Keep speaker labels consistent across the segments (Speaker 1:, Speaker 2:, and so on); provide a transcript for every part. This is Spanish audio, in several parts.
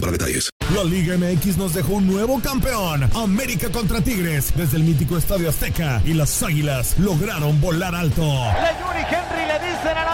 Speaker 1: para detalles.
Speaker 2: La Liga MX nos dejó un nuevo campeón. América contra Tigres desde el mítico Estadio Azteca y las Águilas lograron volar alto.
Speaker 3: Yuri Henry le dicen al América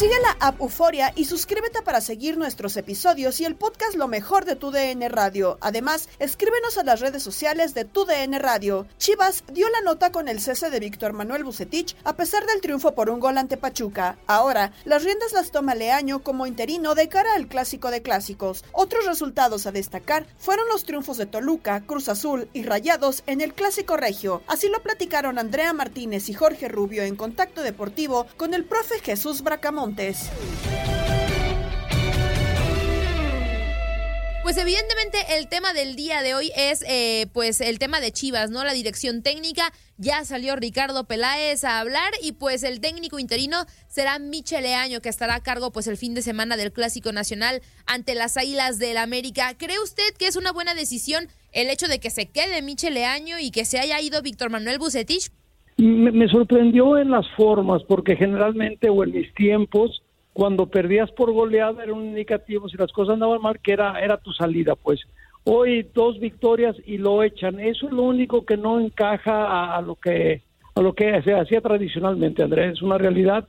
Speaker 4: Sigue la app Euforia y suscríbete para seguir nuestros episodios y el podcast Lo mejor de tu DN Radio. Además, escríbenos a las redes sociales de tu DN Radio. Chivas dio la nota con el cese de Víctor Manuel Bucetich a pesar del triunfo por un gol ante Pachuca. Ahora, las riendas las toma Leaño como interino de cara al clásico de clásicos. Otros resultados a destacar fueron los triunfos de Toluca, Cruz Azul y Rayados en el clásico regio. Así lo platicaron Andrea Martínez y Jorge Rubio en Contacto Deportivo con el profe Jesús
Speaker 5: Pues evidentemente el tema del día de hoy es eh, pues el tema de Chivas, ¿no? La dirección técnica, ya salió Ricardo Peláez a hablar y pues el técnico interino será Michele Año que estará a cargo pues el fin de semana del Clásico Nacional ante las Águilas del América. ¿Cree usted que es una buena decisión el hecho de que se quede Michele Año y que se haya ido Víctor Manuel Bucetich?
Speaker 6: Me, me, sorprendió en las formas, porque generalmente o en mis tiempos, cuando perdías por goleada era un indicativo, si las cosas andaban mal, que era, era tu salida, pues. Hoy dos victorias y lo echan. Eso es lo único que no encaja a, lo que a lo que se hacía tradicionalmente, Andrés. Es una realidad.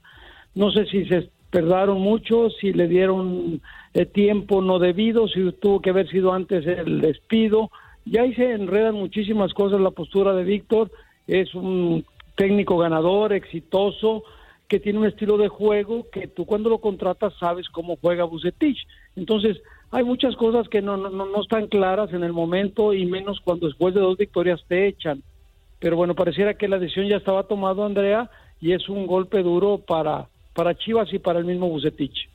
Speaker 6: No sé si se perdaron mucho, si le dieron eh, tiempo no debido, si tuvo que haber sido antes el despido. Ya ahí se enredan muchísimas cosas la postura de Víctor. Es un técnico ganador, exitoso, que tiene un estilo de juego que tú cuando lo contratas sabes cómo juega Bucetich. Entonces, hay muchas cosas que no, no, no están claras en el momento y menos cuando después de dos victorias te echan. Pero bueno, pareciera que la decisión ya estaba tomada, Andrea, y es un golpe duro para, para Chivas y para el mismo Bucetich.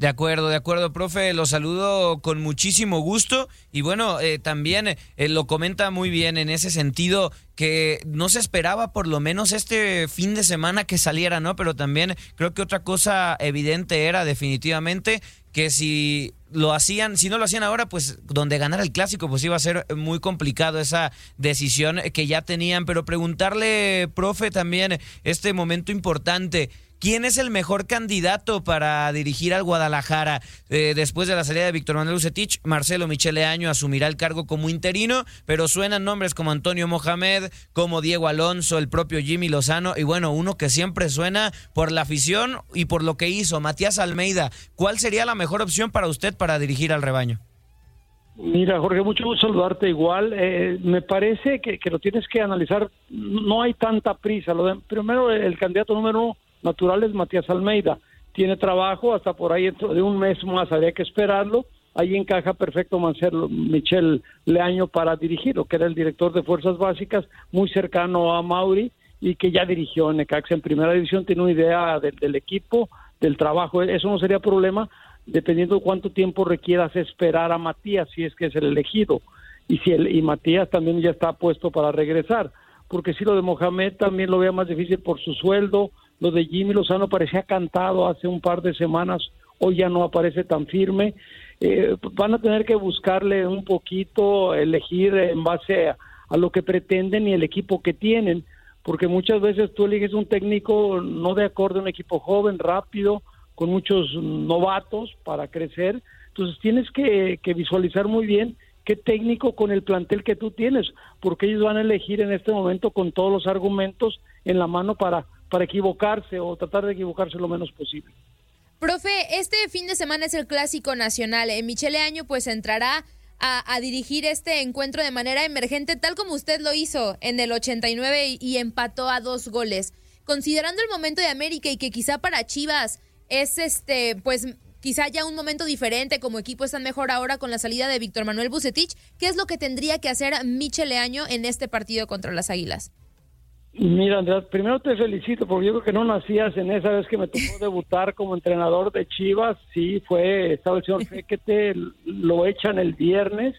Speaker 7: De acuerdo, de acuerdo, profe, lo saludo con muchísimo gusto y bueno, eh, también eh, lo comenta muy bien en ese sentido que no se esperaba por lo menos este fin de semana que saliera, ¿no? Pero también creo que otra cosa evidente era definitivamente que si lo hacían, si no lo hacían ahora, pues donde ganara el clásico, pues iba a ser muy complicado esa decisión que ya tenían. Pero preguntarle, profe, también este momento importante. ¿Quién es el mejor candidato para dirigir al Guadalajara? Eh, después de la salida de Víctor Manuel Ucetich, Marcelo Michele Año asumirá el cargo como interino, pero suenan nombres como Antonio Mohamed, como Diego Alonso, el propio Jimmy Lozano, y bueno, uno que siempre suena por la afición y por lo que hizo, Matías Almeida. ¿Cuál sería la mejor opción para usted para dirigir al rebaño?
Speaker 6: Mira, Jorge, mucho gusto saludarte igual. Eh, me parece que, lo tienes que analizar. No hay tanta prisa. Lo primero, el candidato número uno natural es Matías Almeida. Tiene trabajo hasta por ahí dentro de un mes más. Habría que esperarlo. Ahí encaja perfecto Marcelo Michel Leaño para dirigirlo, que era el director de Fuerzas Básicas, muy cercano a Mauri y que ya dirigió en Necaxa en primera división. Tiene una idea del equipo, del trabajo. Eso no sería problema dependiendo de cuánto tiempo requieras esperar a Matías, si es que es el elegido, y si el, y Matías también ya está puesto para regresar, porque si lo de Mohamed también lo vea más difícil por su sueldo, lo de Jimmy Lozano parecía cantado hace un par de semanas, hoy ya no aparece tan firme, eh, van a tener que buscarle un poquito, elegir en base a, lo que pretenden y el equipo que tienen, porque muchas veces tú eliges un técnico no de acuerdo a un equipo joven, rápido, con muchos novatos para crecer. Entonces tienes que, visualizar muy bien qué técnico con el plantel que tú tienes, porque ellos van a elegir en este momento con todos los argumentos en la mano para, para equivocarse o tratar de equivocarse lo menos posible.
Speaker 5: Profe, este fin de semana es el clásico nacional. Eh, Michele Año pues entrará a, dirigir este encuentro de manera emergente, tal como usted lo hizo en el 89 y empató a dos goles. Considerando el momento de América y que quizá para Chivas es este, pues quizá ya un momento diferente, como equipo están mejor ahora con la salida de Víctor Manuel Bucetich. ¿Qué es lo que tendría que hacer Michel Leaño en este partido contra las Águilas?
Speaker 6: Mira, Andrea, primero te felicito porque yo creo que no nacías en esa vez que me tocó debutar como entrenador de Chivas. Sí, fue, estaba el señor Fequete, lo echan el viernes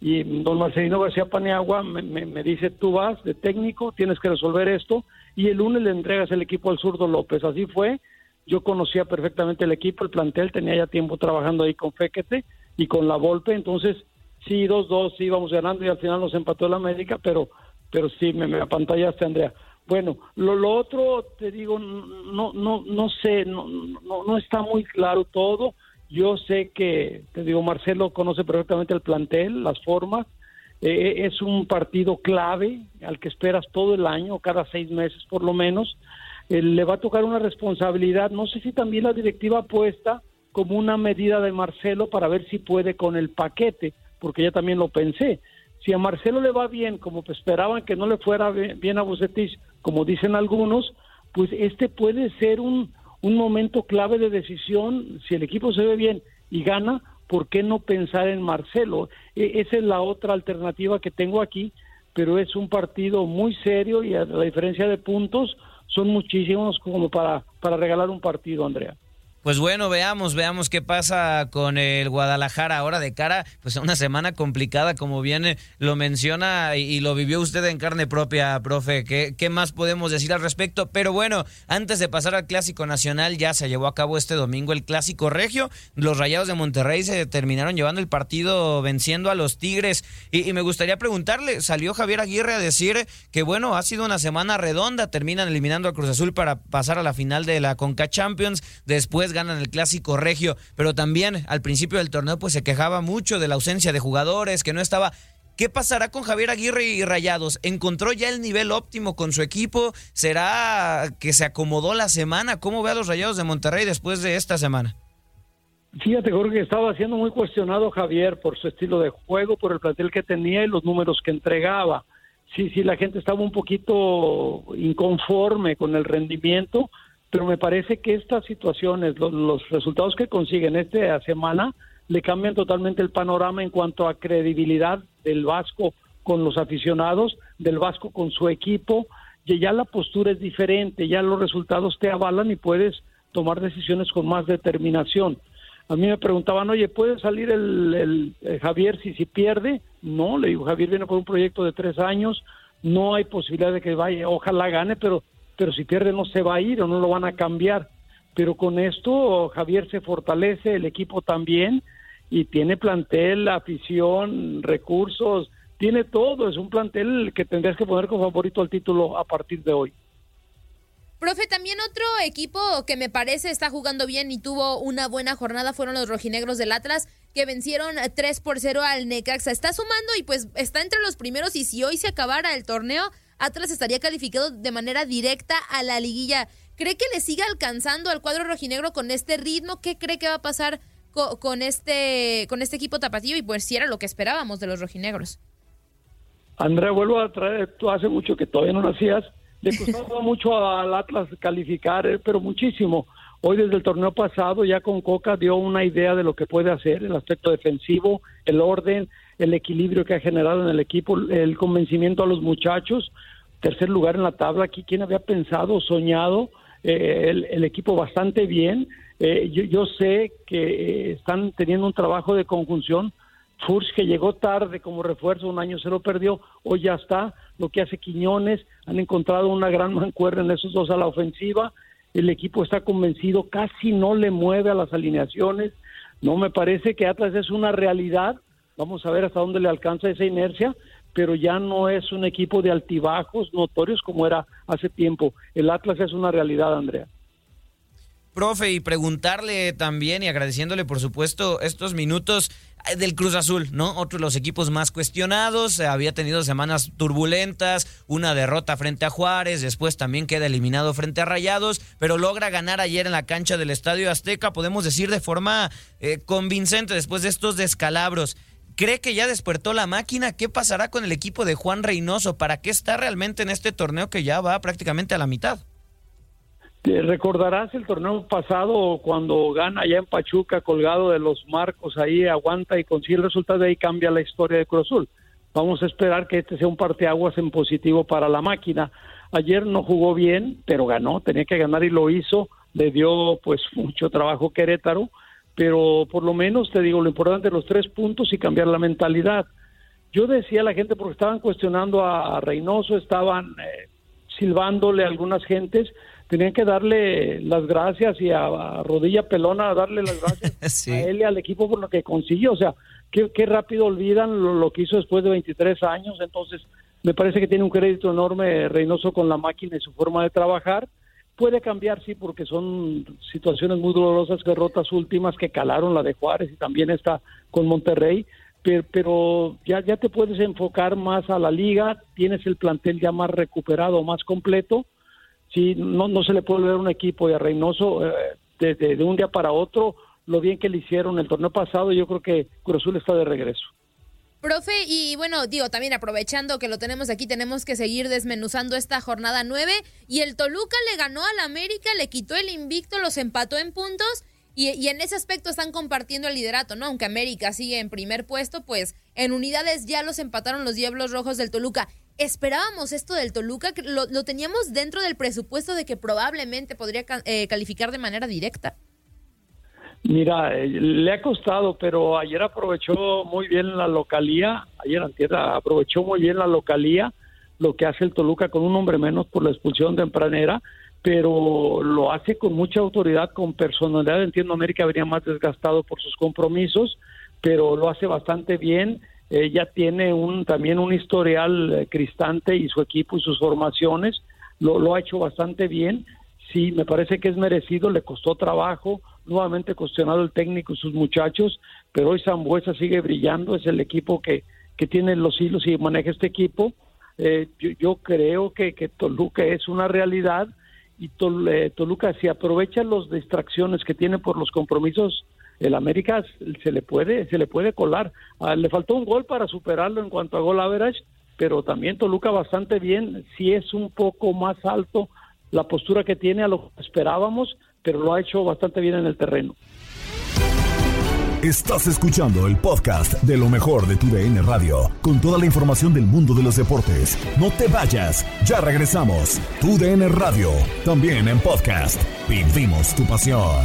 Speaker 6: y don Marcelino García Paneagua me, me, dice, tú vas de técnico, tienes que resolver esto y el lunes le entregas el equipo al zurdo López. Así fue yo conocía perfectamente el equipo, el plantel, tenía ya tiempo trabajando ahí con Fequete y con la Volpe, entonces sí, 2-2, sí íbamos ganando y al final nos empató la América, pero, pero sí, me, me apantallaste, Andrea. Bueno, lo, otro, te digo, no, no, no sé, no, no, no está muy claro todo. Yo sé que, te digo, Marcelo conoce perfectamente el plantel, las formas. Eh, es un partido clave al que esperas todo el año, cada seis meses por lo menos le va a tocar una responsabilidad. No sé si también la directiva apuesta como una medida de Marcelo para ver si puede con el paquete, porque ya también lo pensé. Si a Marcelo le va bien, como esperaban que no le fuera bien a Bucetich, como dicen algunos, pues este puede ser un, un momento clave de decisión. Si el equipo se ve bien y gana, ¿por qué no pensar en Marcelo? E, esa es la otra alternativa que tengo aquí, pero es un partido muy serio y a la diferencia de puntos, son muchísimos como para, para regalar un partido, Andrea.
Speaker 7: Pues bueno, veamos, veamos qué pasa con el Guadalajara ahora de cara, pues a una semana complicada, como bien lo menciona y, lo vivió usted en carne propia, profe. ¿Qué, ¿Qué, más podemos decir al respecto? Pero bueno, antes de pasar al Clásico Nacional, ya se llevó a cabo este domingo el Clásico Regio. Los Rayados de Monterrey se terminaron llevando el partido venciendo a los Tigres. Y, y me gustaría preguntarle, salió Javier Aguirre a decir que bueno, ha sido una semana redonda, terminan eliminando a Cruz Azul para pasar a la final de la Conca Champions. Después ganan el clásico regio, pero también al principio del torneo pues se quejaba mucho de la ausencia de jugadores, que no estaba ¿Qué pasará con Javier Aguirre y Rayados? ¿Encontró ya el nivel óptimo con su equipo? ¿Será que se acomodó la semana? ¿Cómo ve a los Rayados de Monterrey después de esta semana?
Speaker 6: Fíjate, Jorge, estaba siendo muy cuestionado Javier por su estilo de juego, por el plantel que tenía y los números que entregaba. Sí, sí, la gente estaba un poquito inconforme con el rendimiento, pero me parece que estas situaciones, los, resultados que consiguen esta semana, le cambian totalmente el panorama en cuanto a credibilidad del Vasco con los aficionados, del Vasco con su equipo, y ya la postura es diferente, ya los resultados te avalan y puedes tomar decisiones con más determinación. A mí me preguntaban, oye, ¿puede salir el, Javier si, si pierde? No, le digo, Javier viene por un proyecto de tres años, no hay posibilidad de que vaya, ojalá gane, pero pero si pierde no se va a ir o no lo van a cambiar. Pero con esto Javier se fortalece, el equipo también, y tiene plantel, afición, recursos, tiene todo, es un plantel que tendrías que poner como favorito al título a partir de hoy.
Speaker 5: Profe, también otro equipo que me parece está jugando bien y tuvo una buena jornada fueron los rojinegros del Atlas, que vencieron 3 por 0 al Necaxa. Está sumando y pues está entre los primeros y si hoy se acabara el torneo, Atlas estaría calificado de manera directa a la liguilla. ¿Cree que le siga alcanzando al cuadro rojinegro con este ritmo? ¿Qué cree que va a pasar con, este, con este equipo tapatío y pues si era lo que esperábamos de los rojinegros.
Speaker 6: Andrea, vuelvo a traer, tú hace mucho que todavía no nacías, le costaba mucho al Atlas calificar, eh, pero muchísimo. Hoy desde el torneo pasado ya con Coca dio una idea de lo que puede hacer, el aspecto defensivo, el orden, el equilibrio que ha generado en el equipo, el convencimiento a los muchachos. Tercer lugar en la tabla, aquí quien había pensado, soñado, eh, el, equipo bastante bien. Eh, yo, sé que están teniendo un trabajo de conjunción. Furs, que llegó tarde como refuerzo, un año se lo perdió, hoy ya está. Lo que hace Quiñones, han encontrado una gran mancuerna en esos dos a la ofensiva. El equipo está convencido, casi no le mueve a las alineaciones. No me parece que Atlas es una realidad. Vamos a ver hasta dónde le alcanza esa inercia, pero ya no es un equipo de altibajos notorios como era hace tiempo. El Atlas es una realidad, Andrea.
Speaker 7: Profe, y preguntarle también y agradeciéndole, por supuesto, estos minutos eh, del Cruz Azul, ¿no? Otro de los equipos más cuestionados, eh, había tenido semanas turbulentas, una derrota frente a Juárez, después también queda eliminado frente a Rayados, pero logra ganar ayer en la cancha del Estadio Azteca, podemos decir de forma eh, convincente después de estos descalabros. ¿Cree que ya despertó la máquina? ¿Qué pasará con el equipo de Juan Reynoso? ¿Para qué está realmente en este torneo que ya va prácticamente a la mitad?
Speaker 6: recordarás el torneo pasado cuando gana allá en Pachuca colgado de los marcos ahí aguanta y consigue el resultado y ahí cambia la historia de Cruz Azul. Vamos a esperar que este sea un parteaguas en positivo para la máquina. Ayer no jugó bien, pero ganó, tenía que ganar y lo hizo. Le dio pues mucho trabajo Querétaro, pero por lo menos te digo lo importante los tres puntos y cambiar la mentalidad. Yo decía a la gente porque estaban cuestionando a, Reynoso, estaban eh, silbándole a algunas gentes, tenían que darle las gracias y a, rodilla pelona darle las gracias a él y al equipo por lo que consiguió. O sea, qué, rápido olvidan lo, que hizo después de 23 años. Entonces, me parece que tiene un crédito enorme Reynoso con la máquina y su forma de trabajar. Puede cambiar, sí, porque son situaciones muy dolorosas, derrotas últimas que calaron la de Juárez y también está con Monterrey. Pero, ya, ya te puedes enfocar más a la liga, tienes el plantel ya más recuperado, más completo sí, no, no se le puede ver un equipo de Reynoso eh, de, un día para otro lo bien que le hicieron el torneo pasado. Yo creo que Cruz Azul está de regreso.
Speaker 5: Profe, y bueno, digo, también aprovechando que lo tenemos aquí, tenemos que seguir desmenuzando esta jornada nueve. Y el Toluca le ganó al América, le quitó el invicto, los empató en puntos. Y, y, en ese aspecto están compartiendo el liderato, ¿no? Aunque América sigue en primer puesto, pues en unidades ya los empataron los Diablos Rojos del Toluca esperábamos esto del Toluca, lo, lo teníamos dentro del presupuesto de que probablemente podría eh, calificar de manera directa.
Speaker 6: Mira, eh, le ha costado, pero ayer aprovechó muy bien la localía, ayer tierra aprovechó muy bien la localía, lo que hace el Toluca con un hombre menos por la expulsión tempranera, pero lo hace con mucha autoridad, con personalidad. Entiendo América venía más desgastado por sus compromisos, pero lo hace bastante bien ella tiene un, también un historial eh, cristante y su equipo y sus formaciones lo, lo, ha hecho bastante bien. Sí, me parece que es merecido, le costó trabajo, nuevamente cuestionado el técnico y sus muchachos, pero hoy Zambuesa sigue brillando, es el equipo que, que tiene los hilos y maneja este equipo. Eh, yo, creo que, que Toluca es una realidad y eh, Toluca si aprovecha las distracciones que tiene por los compromisos el América se le puede se le puede colar. Ah, le faltó un gol para superarlo en cuanto a gol average, pero también Toluca bastante bien. Sí es un poco más alto la postura que tiene a lo que esperábamos, pero lo ha hecho bastante bien en el terreno.
Speaker 2: Estás escuchando el podcast de lo mejor de tu DN Radio, con toda la información del mundo de los deportes. No te vayas, ya regresamos. Tu DN Radio, también en podcast. Vivimos tu pasión.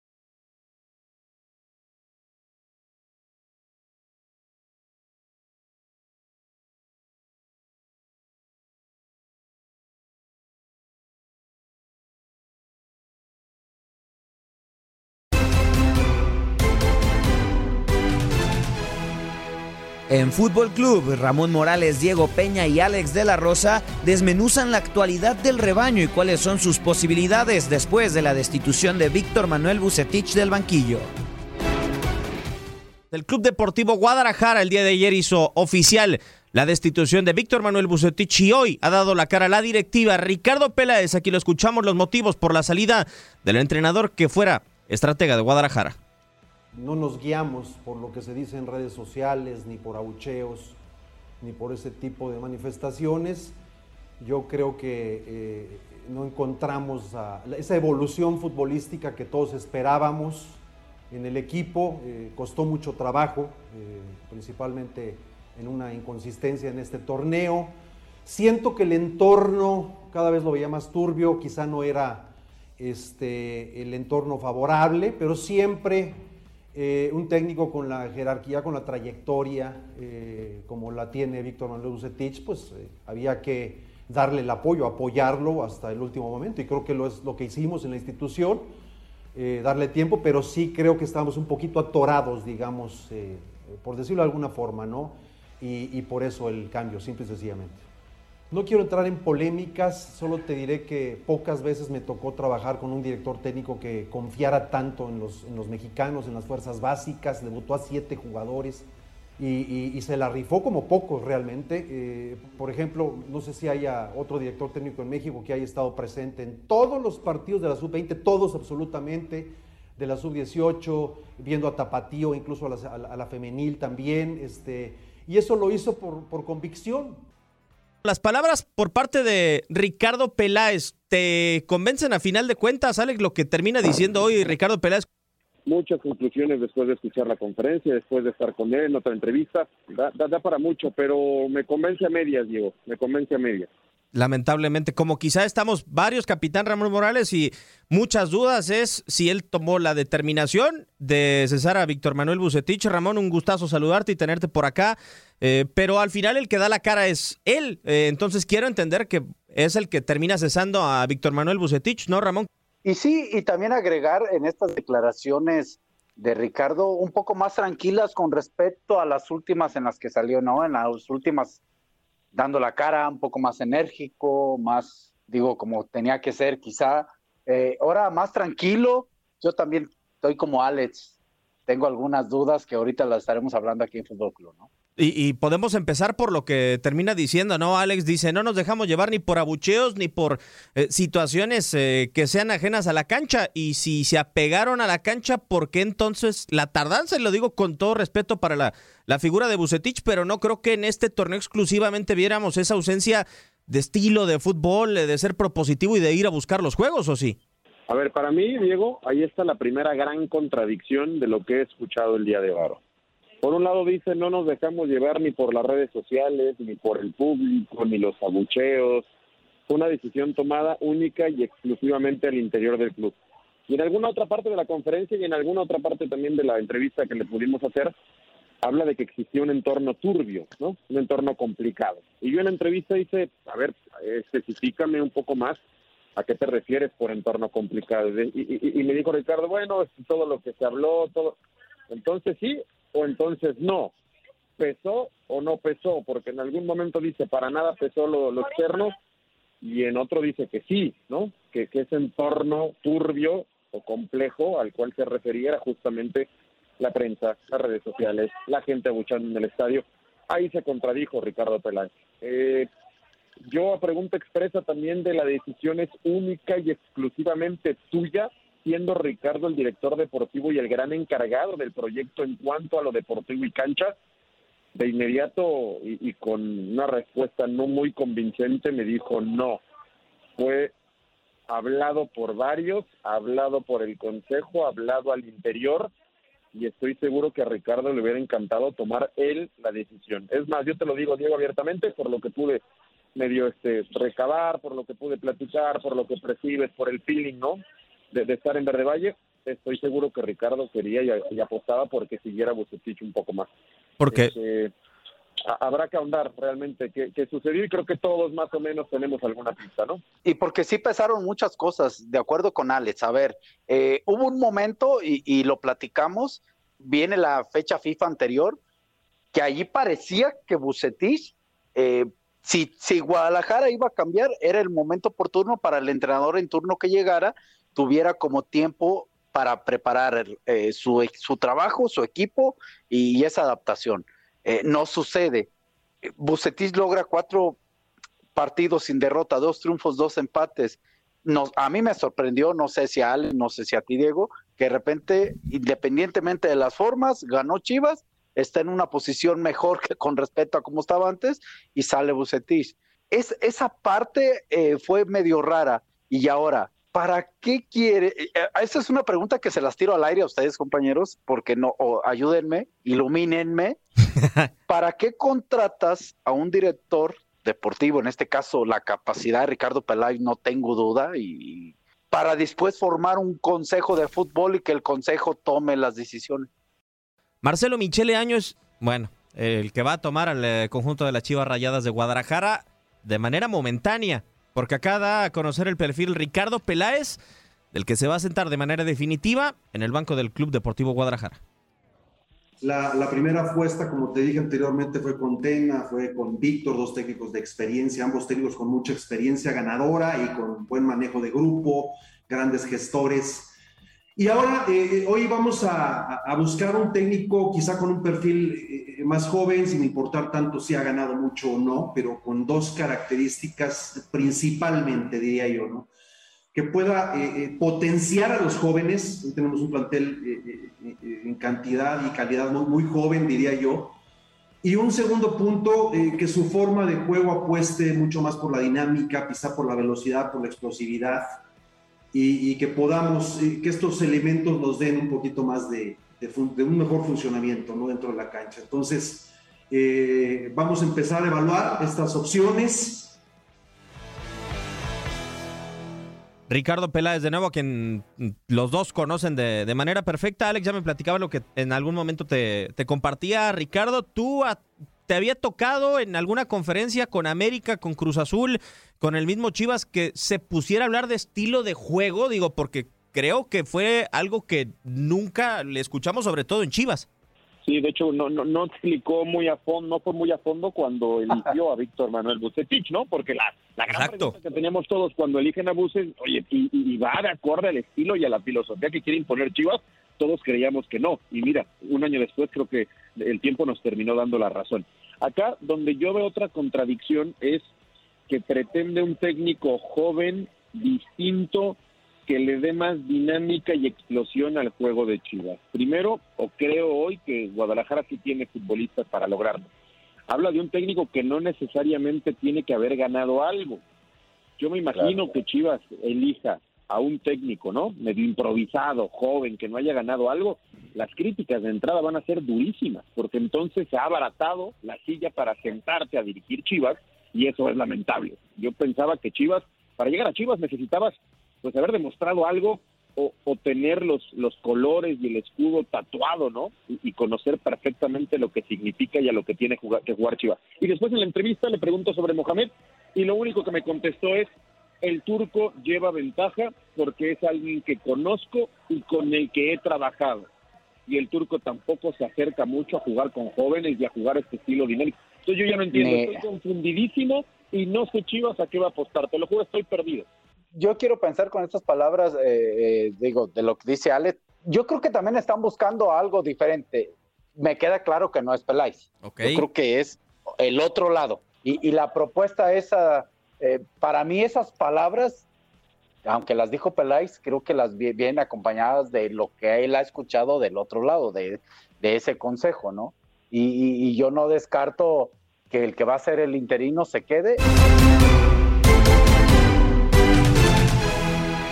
Speaker 8: En Fútbol Club, Ramón Morales, Diego Peña y Alex de la Rosa desmenuzan la actualidad del rebaño y cuáles son sus posibilidades después de la destitución de Víctor Manuel Bucetich del banquillo.
Speaker 9: El Club Deportivo Guadalajara el día de ayer hizo oficial la destitución de Víctor Manuel Bucetich y hoy ha dado la cara a la directiva Ricardo Peláez. Aquí lo escuchamos los motivos por la salida del entrenador que fuera estratega de Guadalajara
Speaker 10: no nos guiamos por lo que se dice en redes sociales, ni por abucheos, ni por ese tipo de manifestaciones. Yo creo que eh, no encontramos esa evolución futbolística que todos esperábamos en el equipo. Eh, costó mucho trabajo, eh, principalmente en una inconsistencia en este torneo. Siento que el entorno cada vez lo veía más turbio, quizá no era este, el entorno favorable, pero siempre eh, un técnico con la jerarquía, con la trayectoria, eh, como la tiene Víctor Manuel Bucetich, pues eh, había que darle el apoyo, apoyarlo hasta el último momento. Y creo que lo es lo que hicimos en la institución, darle tiempo, pero sí creo que estamos un poquito atorados, digamos, por decirlo de alguna forma, ¿no? y por eso el cambio, simple y sencillamente. No quiero entrar en polémicas, solo te diré que pocas veces me tocó trabajar con un director técnico que confiara tanto en los, mexicanos, en las fuerzas básicas, debutó a siete jugadores y, se la rifó como pocos realmente. Eh, por ejemplo, no sé si haya otro director técnico en México que haya estado presente en todos los partidos de la sub-20, todos absolutamente, de la sub-18, viendo a Tapatío, incluso a la, femenil también, este, y eso lo hizo por convicción
Speaker 9: las palabras por parte de Ricardo Peláez te convencen a final de cuentas, Alex, lo que termina diciendo hoy Ricardo Peláez.
Speaker 11: Muchas conclusiones después de escuchar la conferencia, después de estar con él en otra entrevista. Da, da para mucho, pero me convence a medias, Diego, me convence a medias
Speaker 9: lamentablemente, como quizá estamos varios, capitán Ramón Morales, y muchas dudas es si él tomó la determinación de cesar a Víctor Manuel Bucetich. Ramón, un gustazo saludarte y tenerte por acá, eh, pero al final el que da la cara es él, eh, entonces quiero entender que es el que termina cesando a Víctor Manuel Bucetich, ¿no, Ramón?
Speaker 12: Y sí, y también agregar en estas declaraciones de Ricardo un poco más tranquilas con respecto a las últimas en las que salió, ¿no? En las últimas dando la cara, un poco más enérgico, más, digo, como tenía que ser quizá. Eh, ahora más tranquilo, yo también estoy como Alex, tengo algunas dudas que ahorita las estaremos hablando aquí en Fútbol Club, ¿no?
Speaker 9: Y, podemos empezar por lo que termina diciendo, ¿no? Alex dice, no nos dejamos llevar ni por abucheos ni por eh, situaciones eh, que sean ajenas a la cancha. Y si se apegaron a la cancha, ¿por qué entonces la tardanza? Y lo digo con todo respeto para la, la figura de Bucetich, pero no creo que en este torneo exclusivamente viéramos esa ausencia de estilo de fútbol, de ser propositivo y de ir a buscar los juegos, ¿o sí?
Speaker 11: A ver, para mí, Diego, ahí está la primera gran contradicción de lo que he escuchado el día de hoy. Por un lado dice, no nos dejamos llevar ni por las redes sociales, ni por el público, ni los abucheos. Fue una decisión tomada única y exclusivamente al interior del club. Y en alguna otra parte de la conferencia y en alguna otra parte también de la entrevista que le pudimos hacer, habla de que existía un entorno turbio, ¿no? Un entorno complicado. Y yo en la entrevista dice, a ver, especifícame un poco más a qué te refieres por entorno complicado. Y, y me dijo Ricardo, bueno, todo lo que se habló, todo. Entonces sí o entonces no. ¿Pesó o no pesó? Porque en algún momento dice, para nada pesó lo, externo, y en otro dice que sí, ¿no? Que, que ese entorno turbio o complejo al cual se refería era justamente la prensa, las redes sociales, la gente abuchando en el estadio. Ahí se contradijo Ricardo Peláez. Eh, yo a pregunta expresa también de la decisión es única y exclusivamente tuya, siendo Ricardo el director deportivo y el gran encargado del proyecto en cuanto a lo deportivo y cancha. De inmediato y, con una respuesta no muy convincente me dijo no. Fue hablado por varios, hablado por el consejo, hablado al interior y estoy seguro que a Ricardo le hubiera encantado tomar él la decisión. Es más, yo te lo digo, Diego, abiertamente, por lo que pude medio este recabar, por lo que pude platicar, por lo que percibes, por el feeling, ¿no? De, estar en Verde Valle, estoy seguro que Ricardo quería y, apostaba porque siguiera Bucetich un poco más.
Speaker 9: Porque
Speaker 11: este, habrá que ahondar realmente qué, qué, sucedió y creo que todos más o menos tenemos alguna pista, ¿no?
Speaker 12: Y porque sí pesaron muchas cosas, de acuerdo con Alex. A ver, eh, hubo un momento y, y, lo platicamos, viene la fecha FIFA anterior, que allí parecía que Bucetich, eh, si, si Guadalajara iba a cambiar, era el momento oportuno para el entrenador en turno que llegara, tuviera como tiempo para preparar eh, su, su trabajo, su equipo y esa adaptación. Eh, no sucede. Bucetis logra cuatro partidos sin derrota, dos triunfos, dos empates. A mí me sorprendió, no sé si a Ale, no sé si a ti, Diego, que de repente, independientemente de las formas, ganó Chivas, está en una posición mejor que con respecto a cómo estaba antes y sale Bucetis. Es, esa parte eh, fue medio rara. Y ahora, ¿para qué quiere? Eh, eh, esa es una pregunta que se las tiro al aire a ustedes, compañeros, porque no, ayúdenme, ilumínenme. ¿Para qué contratas a un director deportivo, en este caso la capacidad de Ricardo Pelay, no tengo duda, y para después formar un consejo de fútbol y que el consejo tome las decisiones?
Speaker 9: Marcelo Michele Años, bueno, el que va a tomar al eh, conjunto de las Chivas Rayadas de Guadalajara de manera momentánea porque acá da a conocer el perfil Ricardo Peláez, del que se va a sentar de manera definitiva en el banco del Club Deportivo Guadalajara.
Speaker 10: La, la, primera apuesta, como te dije anteriormente, fue con Tena, fue con Víctor, dos técnicos de experiencia, ambos técnicos con mucha experiencia ganadora y con buen manejo de grupo, grandes gestores. Y ahora, eh, hoy vamos a, a, buscar un técnico quizá con un perfil eh, más joven, sin importar tanto si ha ganado mucho o no, pero con dos características principalmente, diría yo, ¿no? Que pueda eh, potenciar a los jóvenes. Hoy tenemos un plantel en cantidad y calidad muy, muy, joven, diría yo. Y un segundo punto, que su forma de juego apueste mucho más por la dinámica, quizá por la velocidad, por la explosividad y, que podamos, que estos elementos nos den un poquito más de, de, un mejor funcionamiento ¿no? dentro de la cancha. Entonces, eh, vamos a empezar a evaluar estas opciones.
Speaker 9: Ricardo Peláez, de nuevo, a quien los dos conocen de, de, manera perfecta. Alex ya me platicaba lo que en algún momento te, te compartía. Ricardo, tú a, ¿Te había tocado en alguna conferencia con América, con Cruz Azul, con el mismo Chivas, que se pusiera a hablar de estilo de juego? Digo, porque creo que fue algo que nunca le escuchamos, sobre todo en Chivas.
Speaker 11: Sí, de hecho, no, no, no explicó muy a fondo, no fue muy a fondo cuando eligió a Víctor Manuel Bucetich, ¿no? Porque la, la gran pregunta que teníamos todos cuando eligen a Bucetich, oye, y, y, va de acorde al estilo y a la filosofía que quiere imponer Chivas, todos creíamos que no. Y mira, un año después creo que el tiempo nos terminó dando la razón. Acá donde yo veo otra contradicción es que pretende un técnico joven, distinto, que le dé más dinámica y explosión al juego de Chivas. Primero, o creo hoy que Guadalajara sí tiene futbolistas para lograrlo. Habla de un técnico que no necesariamente tiene que haber ganado algo. Yo me imagino que Chivas elija a un técnico, ¿no? Medio improvisado, joven, que no haya ganado algo, las críticas de entrada van a ser durísimas, porque entonces se ha abaratado la silla para sentarte a dirigir Chivas y eso es lamentable. Yo pensaba que Chivas, para llegar a Chivas necesitabas pues haber demostrado algo o, tener los, los colores y el escudo tatuado, ¿no? Y, conocer perfectamente lo que significa y a lo que tiene jugar, que jugar Chivas. Y después en la entrevista le pregunto sobre Mohamed y lo único que me contestó es, el turco lleva ventaja porque es alguien que conozco y con el que he trabajado. Y el turco tampoco se acerca mucho a jugar con jóvenes y a jugar este estilo dinámico. Entonces yo ya no entiendo, estoy confundidísimo y no sé Chivas a qué va a apostar. Te lo juro, estoy perdido
Speaker 12: yo quiero pensar con estas palabras, eh, eh, digo, de lo que dice Ale, yo creo que también están buscando algo diferente. Me queda claro que no es Peláez. Yo creo que es el otro lado. Y, la propuesta esa, eh, para mí esas palabras, aunque las dijo Peláez, creo que las vienen acompañadas de lo que él ha escuchado del otro lado, de, ese consejo, ¿no? y yo no descarto que el que va a ser el interino se quede.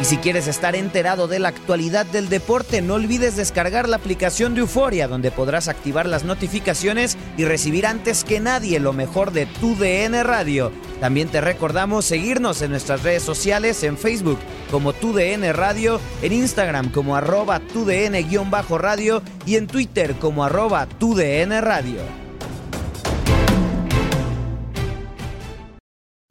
Speaker 8: Y si quieres estar enterado de la actualidad del deporte, no olvides descargar la aplicación de Euforia, donde podrás activar las notificaciones y recibir antes que nadie lo mejor de tu DN Radio. También te recordamos seguirnos en nuestras redes sociales, en Facebook como tu DN Radio, en Instagram como arroba tu DN-radio y en Twitter como arroba tu DN Radio.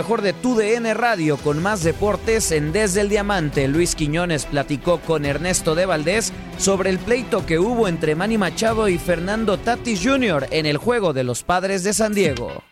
Speaker 8: Mejor de tu DN Radio con más deportes en Desde el Diamante. Luis Quiñones platicó con Ernesto de Valdés sobre el pleito que hubo entre Manny Machado y Fernando Tatis Jr. en el juego de los padres de San Diego.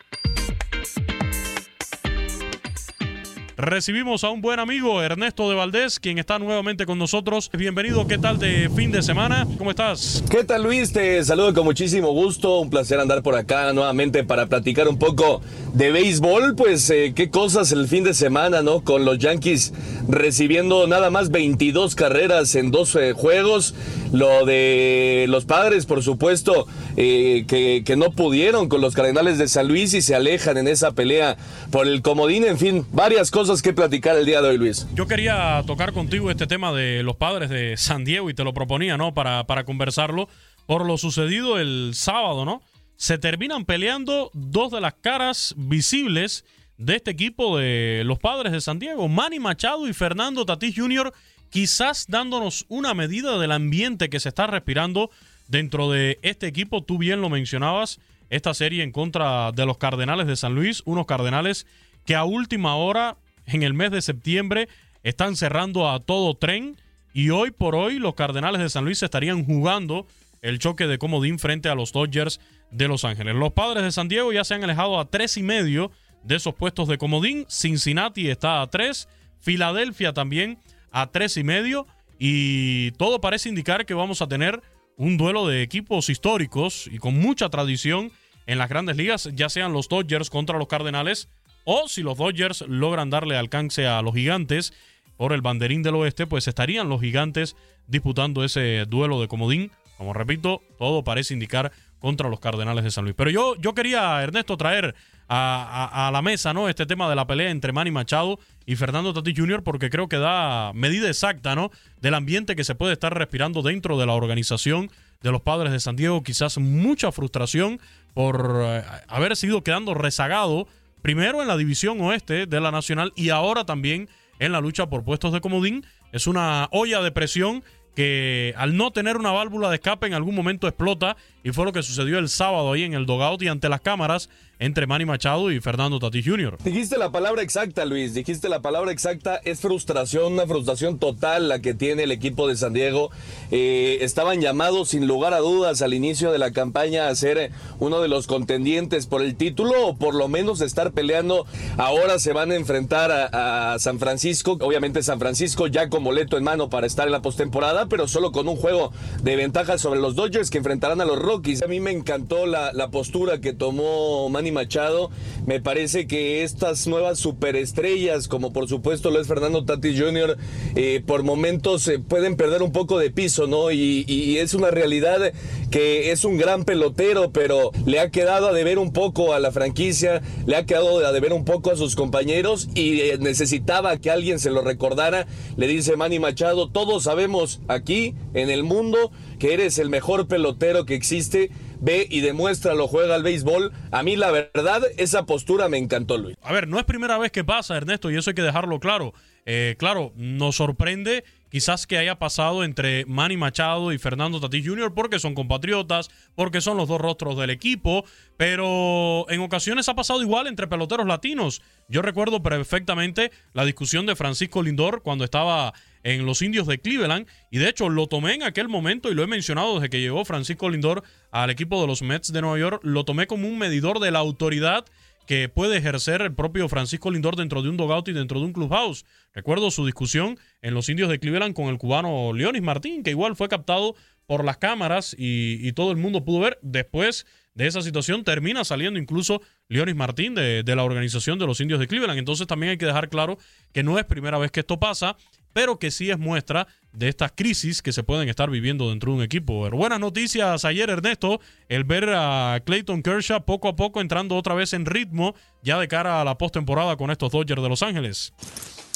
Speaker 13: Recibimos a un buen amigo, Ernesto de Valdés, quien está nuevamente con nosotros. Bienvenido, ¿qué tal de fin de semana? ¿Cómo estás?
Speaker 14: ¿Qué tal Luis? Te saludo con muchísimo gusto, un placer andar por acá nuevamente para platicar un poco de béisbol. Pues eh, qué cosas el fin de semana, ¿no? Con los Yankees recibiendo nada más 22 carreras en 12 juegos. Lo de los padres, por supuesto, eh, que no pudieron con los Cardenales de San Luis y se alejan en esa pelea por el comodín. En fin, varias cosas que platicar el día de hoy, Luis.
Speaker 13: Yo quería tocar contigo este tema de los padres de San Diego y te lo proponía, ¿no? Para, para conversarlo por lo sucedido el sábado, ¿no? Se terminan peleando dos de las caras visibles de este equipo de los padres de San Diego, Manny Machado y Fernando Tatís Jr., quizás dándonos una medida del ambiente que se está respirando dentro de este equipo. Tú bien lo mencionabas, esta serie en contra de los Cardenales de San Luis, unos Cardenales que a última hora en el mes de septiembre están cerrando a todo tren y hoy por hoy los Cardenales de San Luis estarían jugando el choque de comodín frente a los Dodgers de Los Ángeles. Los padres de San Diego ya se han alejado a tres y medio de esos puestos de comodín. Cincinnati está a tres, Filadelfia también a tres y medio. Y todo parece indicar que vamos a tener un duelo de equipos históricos y con mucha tradición en las grandes ligas, ya sean los Dodgers contra los Cardenales o si los Dodgers logran darle alcance a los gigantes por el banderín del oeste, pues estarían los gigantes disputando ese duelo de comodín. Como repito, todo parece indicar contra los Cardenales de San Luis. Pero yo, yo quería, Ernesto, traer a, la mesa ¿no? este tema de la pelea entre Manny Machado y Fernando Tati Jr. porque creo que da medida exacta ¿no? del ambiente que se puede estar respirando dentro de la organización de los padres de San Diego. Quizás mucha frustración por eh, haber sido quedando rezagado primero en la división oeste de la Nacional y ahora también en la lucha por puestos de comodín. Es una olla de presión que al no tener una válvula de escape en algún momento explota y fue lo que sucedió el sábado ahí en el dogout y ante las cámaras entre Manny Machado y Fernando Tatis Jr.
Speaker 14: Dijiste la palabra exacta, Luis. Dijiste la palabra exacta. Es frustración, una frustración total la que tiene el equipo de San Diego. Eh, estaban llamados sin lugar a dudas al inicio de la campaña a ser uno de los contendientes por el título o por lo menos estar peleando. Ahora se van a enfrentar a, a San Francisco. Obviamente San Francisco ya con boleto en mano para estar en la postemporada, pero solo con un juego de ventaja sobre los Dodgers que enfrentarán a los Rockies. A mí me encantó la, postura que tomó Manny Machado. Me parece que estas nuevas superestrellas, como por supuesto lo es Fernando Tatis Jr., eh, por momentos eh, pueden perder un poco de piso, ¿no? Y, es una realidad que es un gran pelotero, pero le ha quedado a deber un poco a la franquicia, le ha quedado a deber un poco a sus compañeros y eh, necesitaba que alguien se lo recordara. Le dice Manny Machado, todos sabemos aquí en el mundo que eres el mejor pelotero que existe ve y demuestra lo juega al béisbol. A mí la verdad, esa postura me encantó, Luis.
Speaker 13: A ver, no es primera vez que pasa, Ernesto, y eso hay que dejarlo claro. Eh, claro, nos sorprende quizás que haya pasado entre Manny Machado y Fernando Tatis Jr. porque son compatriotas, porque son los dos rostros del equipo, pero en ocasiones ha pasado igual entre peloteros latinos. Yo recuerdo perfectamente la discusión de Francisco Lindor cuando estaba en los indios de Cleveland. Y de hecho lo tomé en aquel momento y lo he mencionado desde que llegó Francisco Lindor al equipo de los Mets de Nueva York. Lo tomé como un medidor de la autoridad que puede ejercer el propio Francisco Lindor dentro de un dogout y dentro de un clubhouse. Recuerdo su discusión en los indios de Cleveland con el cubano Leonis Martín, que igual fue captado por las cámaras y, todo el mundo pudo ver. Después de esa situación termina saliendo incluso Leonis Martín de, de, la organización de los indios de Cleveland. Entonces también hay que dejar claro que no es primera vez que esto pasa pero que sí es muestra de estas crisis que se pueden estar viviendo dentro de un equipo. buenas noticias ayer, Ernesto, el ver a Clayton Kershaw poco a poco entrando otra vez en ritmo ya de cara a la postemporada con estos Dodgers de Los Ángeles.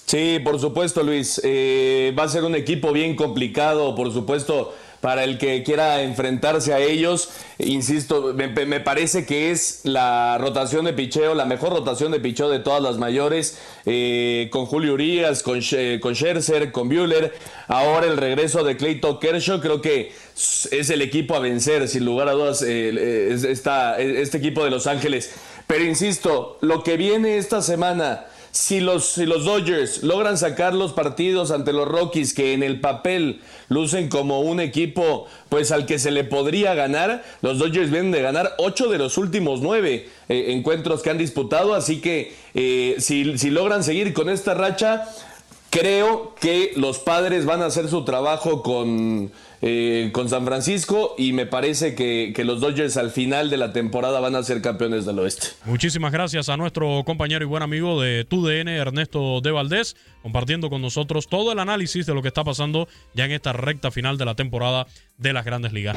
Speaker 14: Sí, por supuesto, Luis. Eh, va a ser un equipo bien complicado, por supuesto para el que quiera enfrentarse a ellos. Insisto, me, parece que es la rotación de picheo, la mejor rotación de picheo de todas las mayores, eh, con Julio Urias, con, con Scherzer, con Bueller. Ahora el regreso de Clayton Kershaw, creo que es el equipo a vencer, sin lugar a dudas, eh, este equipo de Los Ángeles. Pero insisto, lo que viene esta semana si los, los Dodgers logran sacar los partidos ante los Rockies, que en el papel lucen como un equipo pues al que se le podría ganar, los Dodgers vienen de ganar ocho de los últimos nueve eh, encuentros que han disputado, así que eh, si, si logran seguir con esta racha, creo que los padres van a hacer su trabajo con eh, con San Francisco y me parece que, los Dodgers al final de la temporada van a ser campeones del oeste.
Speaker 13: Muchísimas gracias a nuestro compañero y buen amigo de TUDN, Ernesto de Valdés, compartiendo con nosotros todo el análisis de lo que está pasando ya en esta recta final de la temporada de las grandes ligas.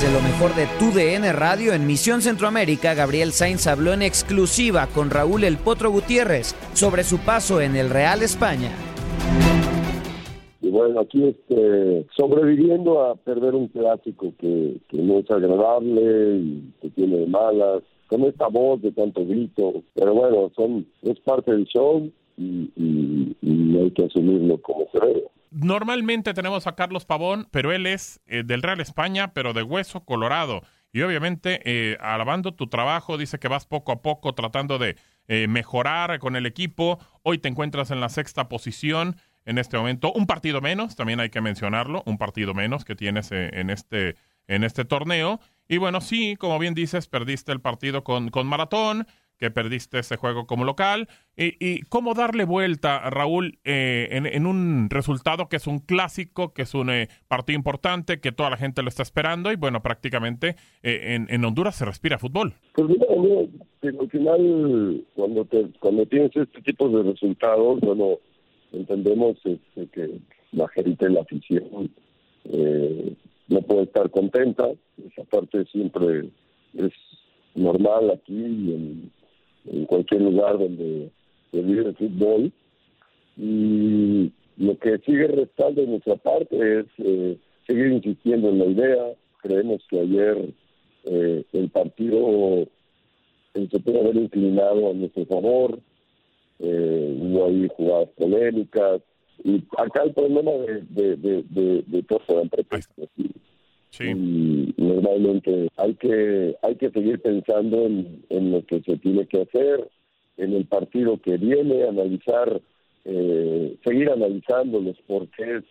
Speaker 8: De lo mejor de tu DN Radio en Misión Centroamérica, Gabriel Sainz habló en exclusiva con Raúl El Potro Gutiérrez sobre su paso en el Real España.
Speaker 15: Y bueno, aquí este, sobreviviendo a perder un clásico que, no es agradable y que tiene malas, con esta voz de tanto grito, pero bueno, son es parte del show y, y- hay que asumirlo como se debe.
Speaker 16: Normalmente tenemos a Carlos Pavón, pero él es eh, del Real España, pero de hueso colorado. Y obviamente, eh, alabando tu trabajo, dice que vas poco a poco tratando de eh, mejorar con el equipo. Hoy te encuentras en la sexta posición en este momento. Un partido menos, también hay que mencionarlo, un partido menos que tienes eh, en, este, en este torneo. Y bueno, sí, como bien dices, perdiste el partido con, con Maratón, que perdiste ese juego como local. Y, y cómo darle vuelta, Raúl, eh, en, un resultado que es un clásico, que es un eh, partido importante, que toda la gente lo está esperando. Y bueno, prácticamente eh, en, en Honduras se respira fútbol.
Speaker 15: Pues mira, pero al final, cuando, te, cuando tienes este tipo de resultados, bueno, entendemos este, que la gente la afición eh, no puede estar contenta. Esa parte siempre es normal aquí y en, en cualquier lugar donde se vive el fútbol. Y lo que sigue restando de nuestra parte es eh, seguir insistiendo en la idea. Creemos que ayer eh, el partido eh, se puede haber inclinado a nuestro favor. Eh, hubo ahí jugadas polémicas. Y acá el problema de, de, de, de, de pretextos. Y normalmente hay que hay que seguir pensando en, en lo que se tiene que hacer, en el partido que viene, analizar, eh, seguir analizando los porqués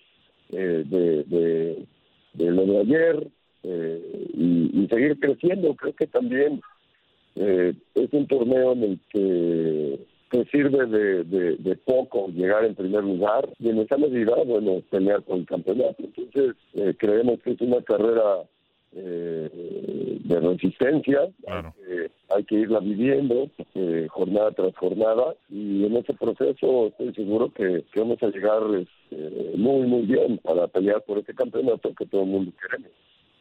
Speaker 15: eh, de lo de ayer eh, y, y seguir creciendo. Creo que también eh, es un torneo en el que que sirve de, de, de poco llegar en primer lugar y en esa medida, bueno, pelear por el campeonato. Entonces, eh, creemos que es una carrera eh, de resistencia, hay, que, hay que irla viviendo eh, jornada tras jornada y en ese proceso estoy seguro que, que vamos a llegar este, muy, muy bien para pelear por este campeonato que todo el mundo queremos.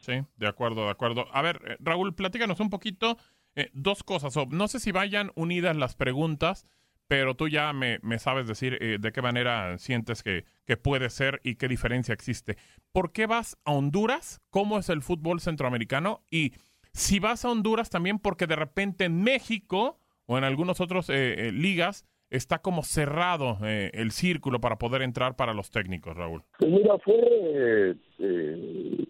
Speaker 16: Sí, de acuerdo, de acuerdo. A ver, eh, Raúl, platícanos un poquito eh, dos cosas. No sé si vayan unidas las preguntas, pero tú ya me, sabes decir eh, de qué manera sientes que, que puede ser y qué diferencia existe. ¿Por qué vas a Honduras? ¿Cómo es el fútbol centroamericano? Y si vas a Honduras también porque de repente en México o en algunos otros eh, eh, ligas está como cerrado eh, el círculo para poder entrar para los técnicos, Raúl.
Speaker 15: Pues mira, fue eh,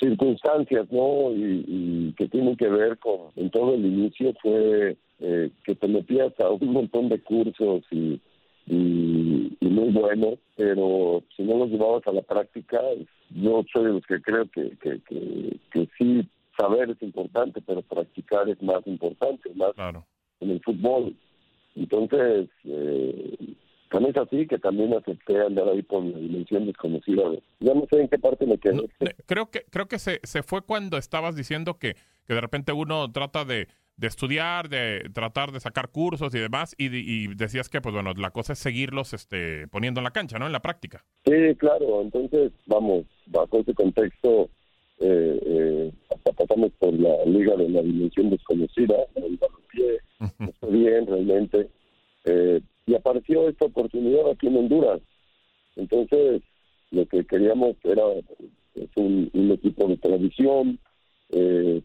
Speaker 15: circunstancias, ¿no? Y, y que tienen que ver con, en todo el inicio fue eh, que te metías a un montón de cursos y, y, y muy buenos, pero si no los llevabas a la práctica, yo soy de los que creo que, que, que, que sí, saber es importante, pero practicar es más importante, más en el fútbol. Entonces, eh, tan es así que también acepté andar ahí por la dimensión desconocida. Ya no sé en qué parte me quedé.
Speaker 16: Creo que creo que se, se fue cuando estabas diciendo que, que de repente uno trata de, de estudiar, de tratar de sacar cursos y demás, y, y decías que, pues bueno, la cosa es seguirlos este, poniendo en la cancha, ¿no? En la práctica.
Speaker 15: Sí, claro. Entonces, vamos, bajo ese contexto, eh, eh, hasta pasamos por la liga de la dimensión desconocida, fue bien realmente, eh, y apareció esta oportunidad aquí en Honduras. Entonces, lo que queríamos era un, equipo de tradición, eh,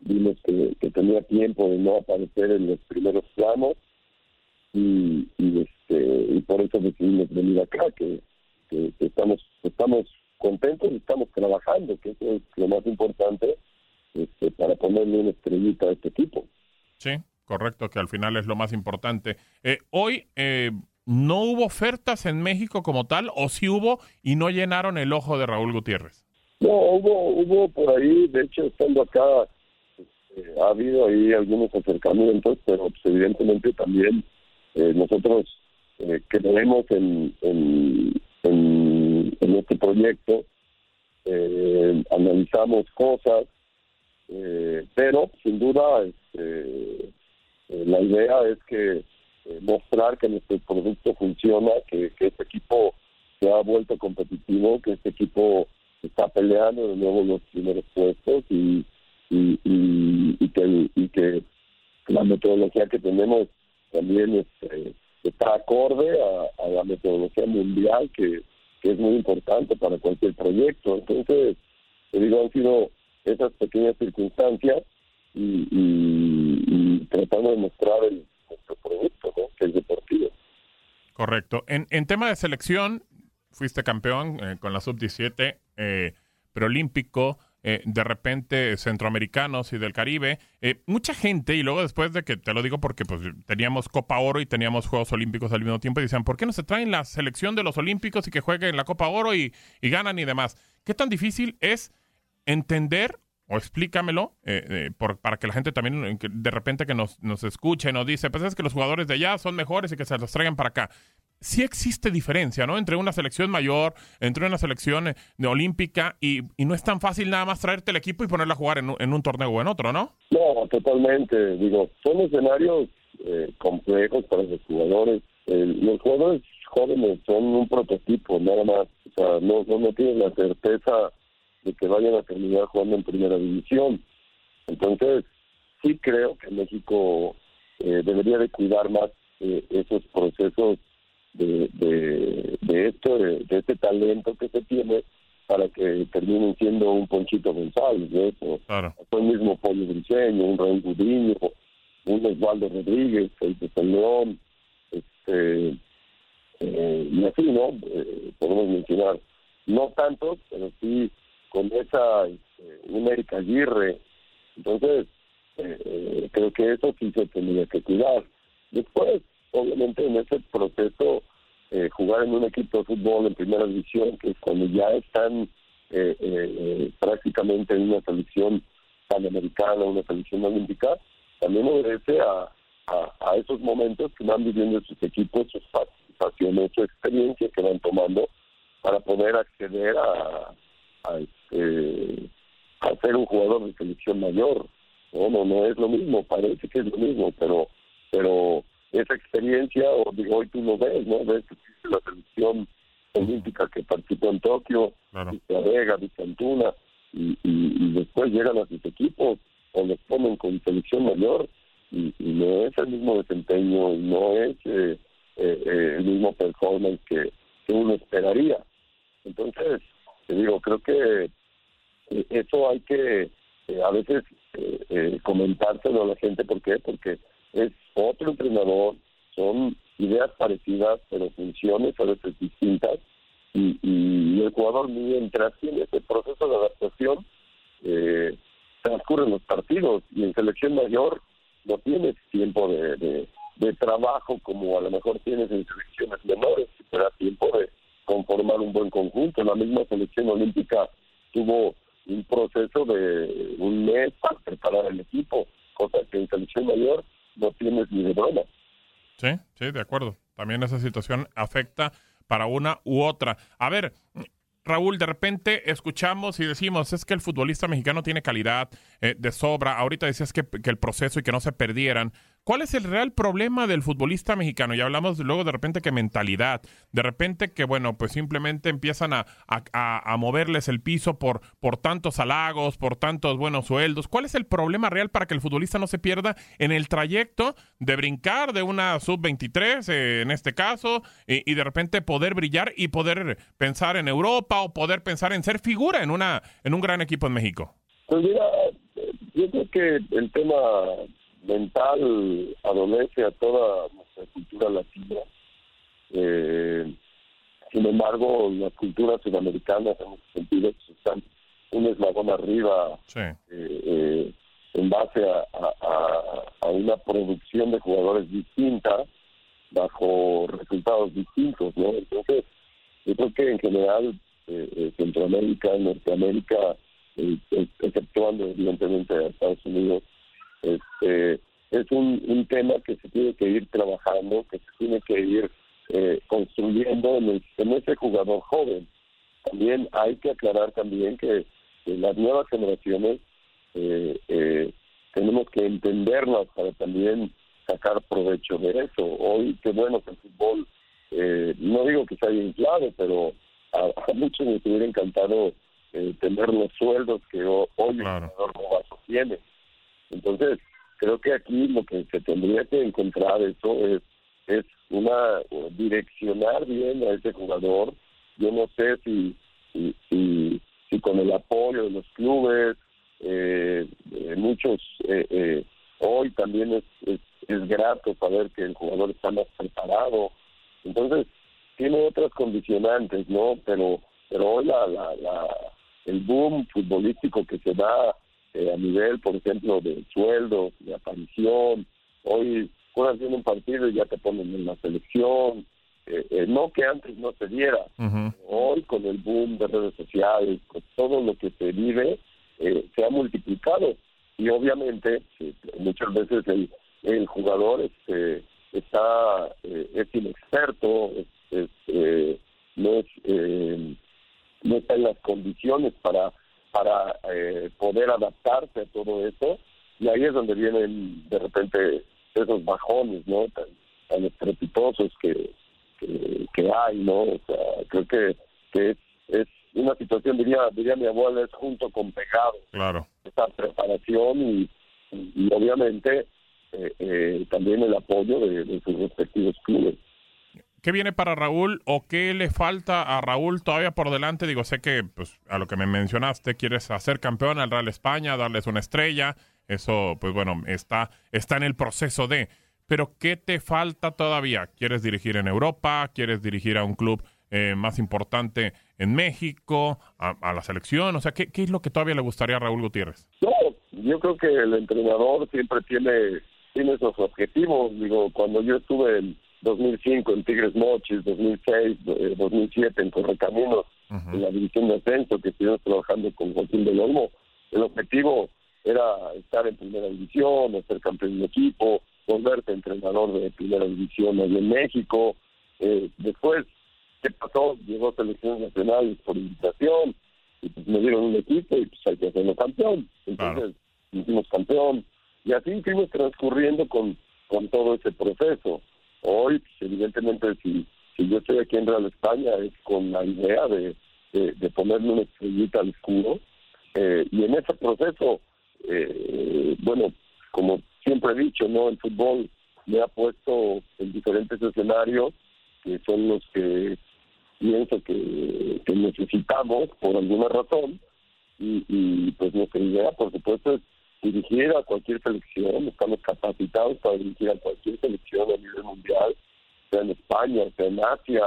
Speaker 15: vimos que, tenía tiempo de no aparecer en los primeros planos y, y este y por eso decidimos venir acá que, que- que estamos estamos contentos y estamos trabajando que eso es lo más importante este, para ponerle una estrellita a este equipo
Speaker 16: Sí, correcto, que al final es lo más importante. Eh, hoy eh, no hubo ofertas en México como tal, o sí hubo y no llenaron el ojo de Raúl Gutiérrez.
Speaker 15: no hubo hubo por ahí de hecho estando acá este, ha habido ahí algunos acercamientos pero pues, evidentemente también eh, nosotros eh, creemos en, en, en, este proyecto, analizamos cosas, pero sin duda este, la idea es que eh, mostrar que nuestro producto funciona, que, este equipo se ha vuelto competitivo, que este equipo está peleando de nuevo los primeros puestos y, que, la metodología que tenemos también este, está acorde a, a la metodología mundial que, que es muy importante para cualquier proyecto. Entonces, te digo, han sido esas pequeñas circunstancias y, y, tratando de mostrar el, nuestro producto, ¿no? que es deportivo.
Speaker 16: Correcto. En, en tema de selección, fuiste campeón eh, con la sub-17, eh, preolímpico, eh, de repente centroamericanos y del Caribe. Eh, mucha gente, y luego después de que, te lo digo porque pues teníamos Copa Oro y teníamos Juegos Olímpicos al mismo tiempo, y decían, ¿por qué no se traen la selección de los Olímpicos y que jueguen la Copa Oro y, y ganan y demás? ¿Qué tan difícil es entender o explícamelo eh, eh, por- para que la gente también eh, de repente que nos, nos escuche nos dice, pues es que los jugadores de allá son mejores y que se los traigan para acá. Sí existe diferencia, ¿no? Entre una selección mayor, entre una selección eh, de olímpica y, y no es tan fácil nada más traerte el equipo y ponerla a jugar en en un torneo o en otro, ¿no?
Speaker 15: No, totalmente. Digo, son escenarios eh, complejos para los jugadores. Los jugadores jóvenes son un prototipo, nada más. O sea, no, no, no tienen la certeza de que vayan a terminar jugando en primera división. Entonces, sí creo que México eh, debería de cuidar más eh, esos procesos de, de, de esto, de, de este talento que se tiene para que terminen siendo un Ponchito González, ¿no? O el mismo Pollo Briseño, un Raúl Gudiño, un Osvaldo Rodríguez, el de San León, este, eh, y así, ¿no? Eh, podemos mencionar, no tantos, pero sí con esa, este, un Erika Aguirre. Entonces, eh, eh, creo que eso sí se tendría que cuidar. Después, obviamente, en ese proceso, eh, jugar en un equipo de fútbol en primera división, que cuando ya están eh, prácticamente en una selección panamericana, una selección olímpica, también obedece a, a, a esos momentos que van viviendo sus equipos, sus participaciones, su experiencia que van tomando para poder acceder a, a, este, a ser un jugador de selección mayor. No, no, no es lo mismo, parece que es lo mismo, pero pero esa experiencia, o digo, hoy tú lo ves, ¿no? Ves la selección olímpica que participó en Tokio, Vista Vega, Vista Antuna, y, y, y después llegan a sus equipos o los ponen con selección mayor y, y no es el mismo desempeño y no es eh, eh, eh, el mismo performance que, que uno esperaría. Entonces, digo, creo que eh, eso hay que eh, a veces eh, comentárselo a la gente. ¿Por qué? Porque es otro entrenador, son ideas parecidas, pero funciones a veces distintas. Y, y el jugador, mientras tiene ese proceso de adaptación, eh, transcurren los partidos y en selección mayor no tienes tiempo de, de, de trabajo como a lo mejor tienes en selecciones menores, te da tiempo de conformar un buen conjunto. La misma selección olímpica tuvo un proceso de un mes para preparar el equipo, cosa que en selección mayor no tienes ni de broma.
Speaker 16: Sí, sí, de acuerdo. También esa situación afecta para una u otra. A ver, Raúl, de repente escuchamos y decimos, es que el futbolista mexicano tiene calidad eh, de sobra. Ahorita decías que, que, el proceso y que no se perdieran. ¿Cuál es el real problema del futbolista mexicano? Y hablamos luego de repente que mentalidad, de repente que, bueno, pues simplemente empiezan a, a, moverles el piso por, por tantos halagos, por tantos buenos sueldos. ¿Cuál es el problema real para que el futbolista no se pierda en el trayecto de brincar de una sub-23, eh, en este caso, y, y de repente poder brillar y poder pensar en Europa o poder pensar en ser figura en, una, en un gran equipo en México?
Speaker 15: Pues mira, yo creo que el tema mental adolece a toda nuestra cultura latina. Eh, sin embargo, las culturas sudamericanas en ese sentido pues, están un eslabón arriba eh, eh, en base a, a, a, una producción de jugadores distinta bajo resultados distintos, ¿no? Entonces, yo creo que en general Centroamérica, Norteamérica, exceptuando evidentemente a Estados Unidos, este, es un, un, tema que se tiene que ir trabajando, que se tiene que ir eh, construyendo en, el, en, ese jugador joven. También hay que aclarar también que, que las nuevas generaciones eh, eh, tenemos que entenderlas para también sacar provecho de eso. Hoy, qué bueno que el fútbol, no digo que se haya inflado, pero a, a muchos les hubiera encantado tener los sueldos que hoy claro. el jugador tiene. Entonces, creo que aquí lo que se tendría que encontrar eso es, es una direccionar bien a ese jugador. Yo no sé si, si, con el apoyo de los clubes, eh, eh, muchos, eh, eh, hoy también es, es, es grato saber que el jugador está más preparado. Entonces, tiene otras condicionantes, ¿no? Pero, pero hoy la, la, la, el boom futbolístico que se da eh, a nivel, por ejemplo, de sueldos, de aparición. Hoy juegas bien un partido y ya te ponen en la selección. Eh, eh, no que antes no se diera. Hoy con el boom de redes sociales, con todo lo que se vive, se ha multiplicado. Y obviamente muchas veces el, el jugador este, está es inexperto, es, es, no, es, no está en las condiciones para para eh, poder adaptarse a todo eso y ahí es donde vienen de repente esos bajones no tan, tan estrepitosos que, que, que hay no o sea creo que, que es, es una situación diría diría mi abuela es junto con pegado
Speaker 16: claro.
Speaker 15: Esa preparación y, y, obviamente eh, eh, también el apoyo de, de sus respectivos clubes
Speaker 16: ¿Qué viene para Raúl o qué le falta a Raúl todavía por delante? Digo, sé que pues, a lo que me mencionaste, quieres hacer campeón al Real España, darles una estrella. Eso, pues bueno, está, está en el proceso de. Pero ¿qué te falta todavía? ¿Quieres dirigir en Europa? ¿Quieres dirigir a un club eh, más importante en México? A, la selección? O sea, ¿qué, ¿qué es lo que todavía le gustaría a Raúl Gutiérrez?
Speaker 15: No, yo creo que el entrenador siempre tiene, tiene esos objetivos. Digo, cuando yo estuve en 2005 en Tigres Mochis, 2006, 2007 en Correcaminos, uh -huh. en la división de ascenso, que estuvimos trabajando con Joaquín del Olmo. El objetivo era estar en primera división, ser campeón de equipo, volverte entrenador de primera división allí en México. Eh, después, ¿qué pasó? Llegó selecciones nacionales por invitación, y pues me dieron un equipo y pues hay que hacerlo campeón. Entonces, claro. hicimos campeón. Y así fuimos transcurriendo con, con todo ese proceso. Hoy, evidentemente, si, si yo estoy aquí en Real España es con la idea de, de, de una estrellita al escudo. Eh, y en ese proceso, eh, bueno, como siempre he dicho, no el fútbol me ha puesto en diferentes escenarios que son los que pienso que, que necesitamos por alguna razón y, y pues nuestra idea por supuesto es dirigir a cualquier selección, estamos capacitados para dirigir a cualquier selección a nivel mundial, sea en España, sea en Asia,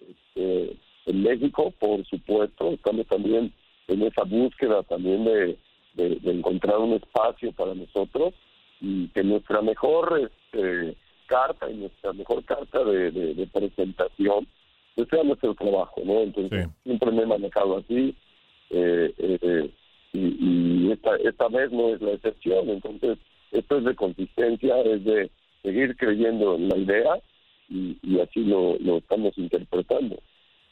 Speaker 15: este, en México, por supuesto, estamos también en esa búsqueda también de, de, encontrar un espacio para nosotros y que nuestra mejor este, carta y nuestra mejor carta de, presentación pues sea nuestro trabajo, ¿no? Entonces siempre me he manejado así eh, eh, y, esta, esta vez no es la excepción, entonces esto es de consistencia, es de seguir creyendo en la idea y, así lo, lo estamos interpretando.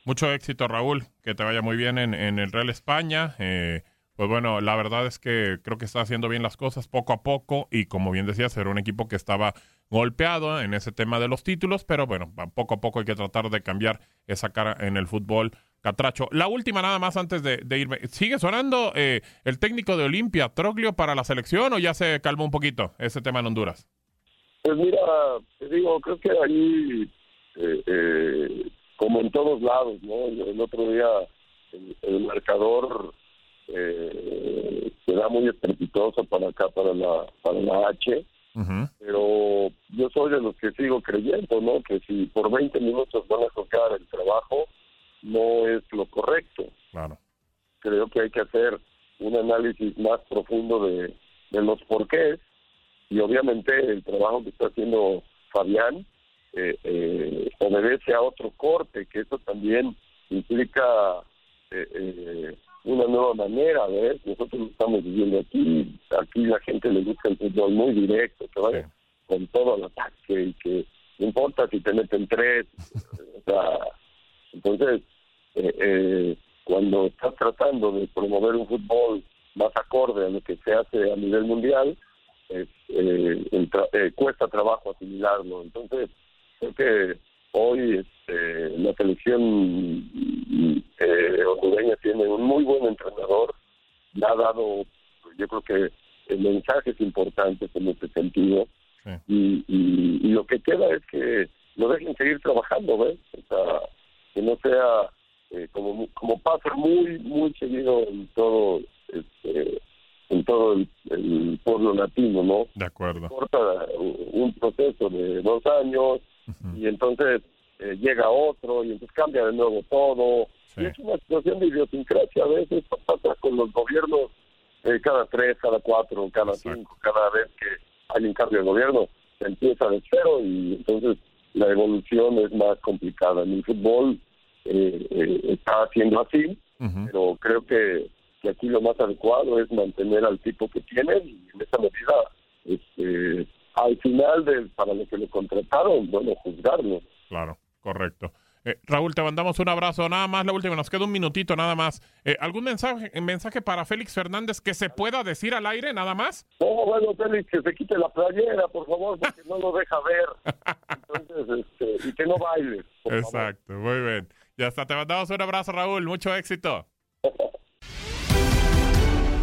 Speaker 16: Mucho éxito, Raúl. Que te vaya muy bien en, el Real España. Eh, pues bueno, la verdad es que creo que está haciendo bien las cosas poco a poco y como bien decías, era un equipo que estaba golpeado en ese tema de los títulos, pero bueno, poco a poco hay que tratar de cambiar esa cara en el fútbol catracho. La última nada más antes de, irme. ¿Sigue sonando eh, el técnico de Olimpia, Troglio, para la selección o ya se calmó un poquito ese tema en Honduras?
Speaker 15: Pues mira, te digo, creo que ahí eh, eh como en todos lados, ¿no? El, otro día el, marcador eh, se da muy estrepitoso para acá, para la, para la H, pero yo soy de los que sigo creyendo, ¿no? Que si por 20 minutos van a tocar el trabajo, no es lo correcto.
Speaker 16: Claro.
Speaker 15: Creo que hay que hacer un análisis más profundo de, de los porqués y obviamente el trabajo que está haciendo Fabián eh, eh, obedece a otro corte, que eso también implica eh, eh, una nueva manera, ver Nosotros lo estamos viviendo aquí, aquí la gente le gusta el fútbol muy directo, que vaya con todo el ataque y que no importa si te meten tres, o sea, entonces eh, cuando estás tratando de promover un fútbol más acorde a lo que se hace a nivel mundial, cuesta trabajo asimilarlo. Entonces, Creo que hoy este, la selección eh, hondureña tiene un muy buen entrenador, le ha dado, yo creo que mensajes importantes en este sentido. Y, y, lo que queda es que lo dejen seguir trabajando, ¿ves? O sea, que no sea eh, como como pasa muy muy seguido en todo este, en todo el, pueblo latino, ¿no?
Speaker 16: De acuerdo.
Speaker 15: Corta un proceso de dos años, y entonces eh, llega otro y entonces cambia de nuevo todo. Y es una situación de idiosincrasia. A veces pasa con los gobiernos eh, cada tres, cada cuatro, cada cinco, cada vez que hay un cambio de gobierno, se empieza de cero y entonces la evolución es más complicada. En el fútbol eh, está haciendo así, pero creo que, que aquí lo más adecuado es mantener al tipo que tienen y en esa medida este, al final de, para lo que le contrataron, bueno, juzgarlo.
Speaker 16: Claro, correcto. Eh, Raúl, te mandamos un abrazo. Nada más, la última, nos queda un minutito nada más. Eh, ¿Algún mensaje, mensaje para Félix Fernández que se pueda decir al aire nada más?
Speaker 15: No, bueno, Félix, que se quite la playera, por favor, porque no lo deja ver. Entonces, este, y que no baile.
Speaker 16: Exacto, muy bien. Ya está, te mandamos un abrazo, Raúl. Mucho éxito.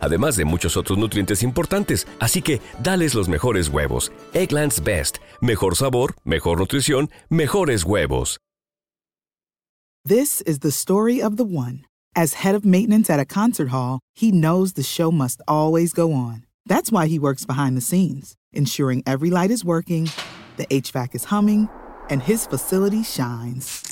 Speaker 17: además de muchos otros nutrientes importantes. Así que, dales los mejores huevos. Eggland's Best, mejor sabor, mejor nutrición, mejores huevos.
Speaker 18: This is the story of the one. As head of maintenance at a concert hall, he knows the show must always go on. That's why he works behind the scenes, ensuring every light is working, the HVAC is humming, and his facility shines.